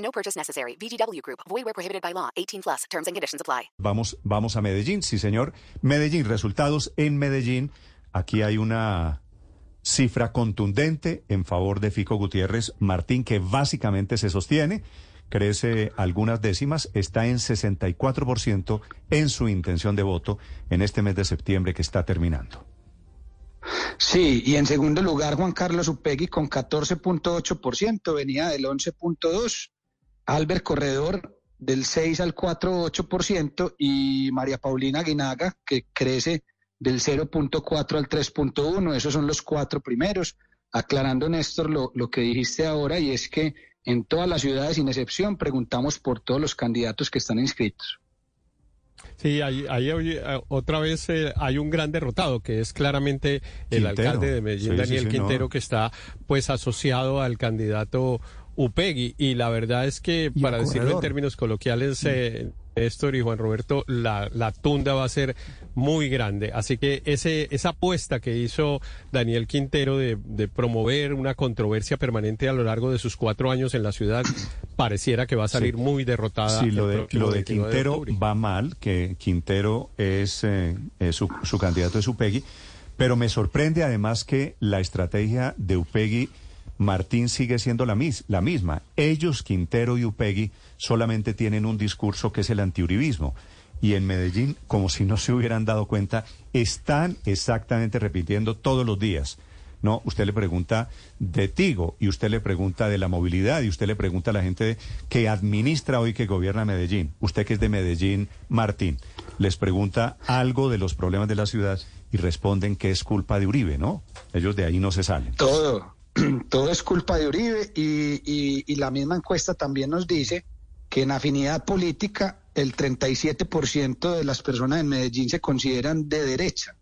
No purchase necessary. VGW Group. Void where prohibited by law. 18 plus. Terms and conditions apply. Vamos, vamos a Medellín, sí señor. Medellín, resultados en Medellín. Aquí hay una cifra contundente en favor de Fico Gutiérrez Martín que básicamente se sostiene crece algunas décimas, está en 64% en su intención de voto en este mes de septiembre que está terminando. Sí, y en segundo lugar Juan Carlos Upegui con 14.8%, venía del 11.2%, Albert Corredor del 6 al 4.8% y María Paulina Guinaga que crece del 0.4 al 3.1, esos son los cuatro primeros. Aclarando, Néstor, lo, lo que dijiste ahora y es que en todas las ciudades, sin excepción, preguntamos por todos los candidatos que están inscritos. Sí, ahí, eh, otra vez eh, hay un gran derrotado que es claramente el alcalde de Medellín, Daniel Quintero, que está pues asociado al candidato Upegui. Y la verdad es que, para decirlo en términos coloquiales, eh, Néstor y Juan Roberto, la, la, tunda va a ser muy grande. Así que ese, esa apuesta que hizo Daniel Quintero de, de, promover una controversia permanente a lo largo de sus cuatro años en la ciudad, pareciera que va a salir muy derrotada. Sí, lo de, lo de Quintero va mal, que Quintero es, eh, su, su, candidato es Upegui, pero me sorprende además que la estrategia de Upegui Martín sigue siendo la, mis, la misma. Ellos, Quintero y Upegui, solamente tienen un discurso que es el antiuribismo. Y en Medellín, como si no se hubieran dado cuenta, están exactamente repitiendo todos los días. No, usted le pregunta de Tigo y usted le pregunta de la movilidad y usted le pregunta a la gente que administra hoy que gobierna Medellín. Usted que es de Medellín, Martín, les pregunta algo de los problemas de la ciudad y responden que es culpa de Uribe, ¿no? Ellos de ahí no se salen. Todo, todo es culpa de Uribe y, la misma encuesta también nos dice que en afinidad política el 37% de las personas en Medellín se consideran de derecha,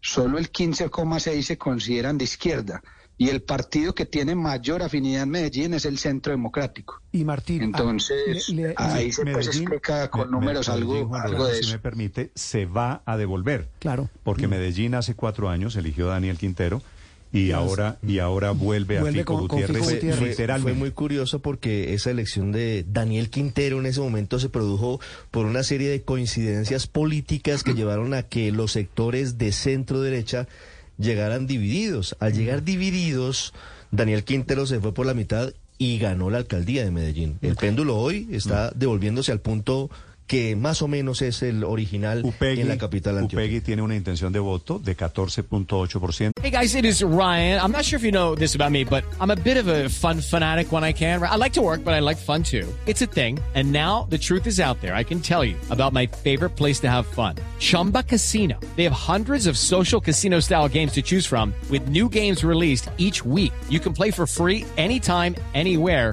solo el 15,6% se consideran de izquierda. Y el partido que tiene mayor afinidad en Medellín es el Centro Democrático. Y Martín. Entonces, ahí se pues explica con números algo, algo de eso. Si me permite, se va a devolver. Claro. Porque Medellín hace cuatro años eligió a Daniel Quintero y ahora y ahora vuelve, a Fico Gutiérrez, Fue, muy curioso porque esa elección de Daniel Quintero en ese momento se produjo por una serie de coincidencias políticas que llevaron a que los sectores de centro derecha llegaran divididos. Al llegar divididos, Daniel Quintero se fue por la mitad y ganó la alcaldía de Medellín. El péndulo hoy está devolviéndose al punto que más o menos es el original Upegui, en la capital antioquia. Upegui tiene una intención de voto de 14.8%. Hey guys, it is Ryan. I'm not sure if you know this about me, but I'm a bit of a fun fanatic when I can. I like to work, but I like fun too. It's a thing. And now the truth is out there. I can tell you about my favorite place to have fun. Chumba Casino. They have hundreds of social casino style games to choose from with new games released each week. You can play for free anytime, anywhere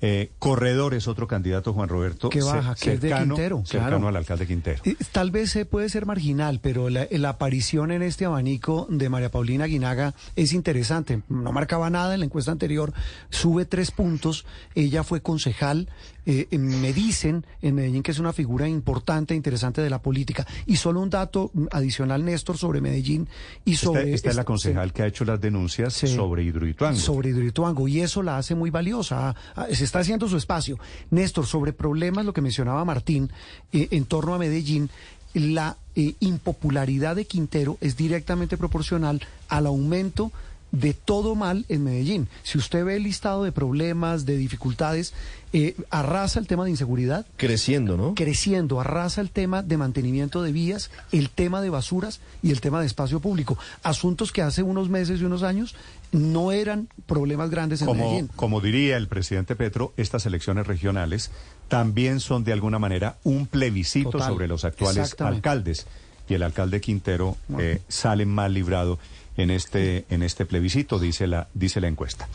Eh, Corredor es otro candidato, Juan Roberto. Que baja, que es de Quintero. Cercano al alcalde Quintero. Tal vez puede ser marginal, pero la, la, aparición en este abanico de María Paulina Guinaga es interesante. No marcaba nada en la encuesta anterior, sube tres puntos. Ella fue concejal eh, eh, me dicen en Medellín que es una figura importante, e interesante de la política. Y solo un dato adicional, Néstor, sobre Medellín y sobre... Esta, es la concejal que ha hecho las denuncias sobre Hidroituango. Sobre Hidroituango, y eso la hace muy valiosa. Ah, ah, está haciendo su espacio. Néstor, sobre problemas, lo que mencionaba Martín, eh, en torno a Medellín, la impopularidad de Quintero es directamente proporcional al aumento de todo mal en Medellín. Si usted ve el listado de problemas, de dificultades, eh, arrasa el tema de inseguridad. Creciendo, ¿no? Creciendo, arrasa el tema de mantenimiento de vías, el tema de basuras y el tema de espacio público. Asuntos que hace unos meses y unos años no eran problemas grandes en Medellín. Como diría el presidente Petro, estas elecciones regionales también son de alguna manera un plebiscito sobre los actuales alcaldes. Y el alcalde Quintero eh, sale mal librado en este, en este plebiscito, dice la, dice la encuesta.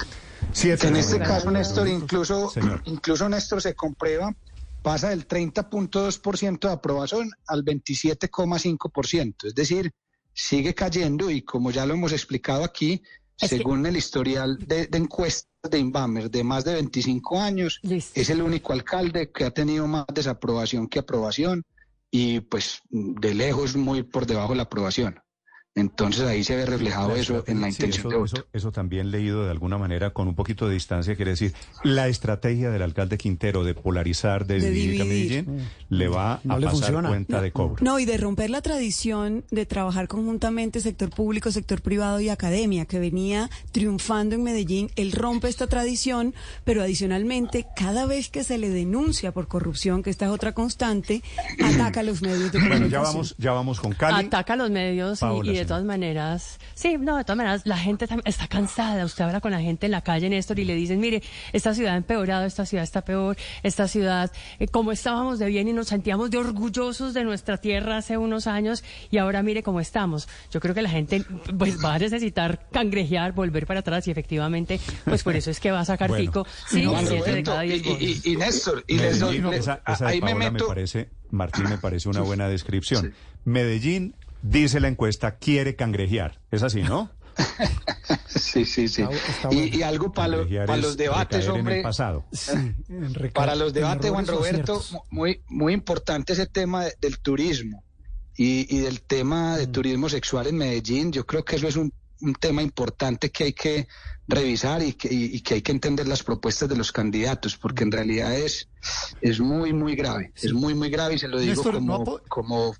en este caso, Néstor, incluso, incluso Néstor se comprueba, pasa del 30.2% de aprobación al 27,5%. Es decir, sigue cayendo y como ya lo hemos explicado aquí, según el historial de, encuestas de Inbamer de más de 25 años, es el único alcalde que ha tenido más desaprobación que aprobación y pues de lejos muy por debajo de la aprobación. Entonces ahí se ve reflejado eso en la intención de voto. Eso, también leído de alguna manera con un poquito de distancia, quiere decir, la estrategia del alcalde Quintero de polarizar, de, dividir, Medellín, le va a pasar cuenta de cobro. No, y de romper la tradición de trabajar conjuntamente sector público, sector privado y academia, que venía triunfando en Medellín. Él rompe esta tradición, pero adicionalmente, cada vez que se le denuncia por corrupción, que esta es otra constante, ataca a los medios de comunicación. Bueno, ya vamos, ya vamos con Cali. Ataca a los medios y de todas maneras, sí, no, de todas maneras, la gente está cansada. Usted habla con la gente en la calle, Néstor, y le dicen, mire, esta ciudad ha empeorado, esta ciudad está peor, esta ciudad, eh, como estábamos de bien y nos sentíamos de orgullosos de nuestra tierra hace unos años, y ahora mire cómo estamos. Yo creo que la gente pues va a necesitar cangrejear, volver para atrás, y efectivamente, pues por eso es que va a sacar pico, sí, de cada diez y, y, Néstor, y esa, ahí me, meto... me parece, Martín, me parece una buena descripción. Medellín dice la encuesta, quiere cangrejear. Es así, ¿no? sí, sí, sí. y, algo para, los debates, hombre. pasado. para los debates, Juan Roberto, muy, muy importante ese tema del turismo y, del tema de mm. turismo sexual en Medellín. Yo creo que eso es un, tema importante que hay que revisar y que, y que, hay que entender las propuestas de los candidatos, porque en realidad es, es muy, muy grave. Es muy, muy grave y se lo digo como, como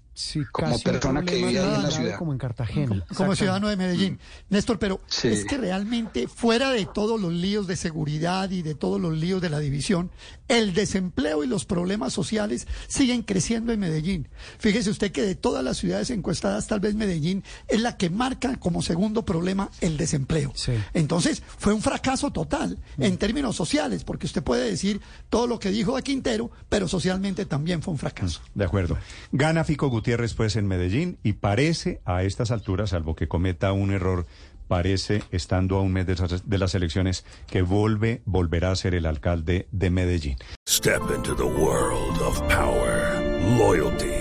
como persona que vive en la ciudad. Como en Cartagena. Como, ciudadano de Medellín. Néstor, pero es que realmente, fuera de todos los líos de seguridad y de todos los líos de la división, el desempleo y los problemas sociales siguen creciendo en Medellín. Fíjese usted que de todas las ciudades encuestadas, tal vez Medellín es la que marca como segundo problema el desempleo. Entonces, fue un fracaso total mm. en términos sociales, porque usted puede decir todo lo que dijo de Quintero, pero socialmente también fue un fracaso. De acuerdo. Gana Fico Gutiérrez pues en Medellín y parece a estas alturas, salvo que cometa un error, parece, estando a un mes de, las elecciones, que vuelve, volverá a ser el alcalde de Medellín. Step into the world of power, loyalty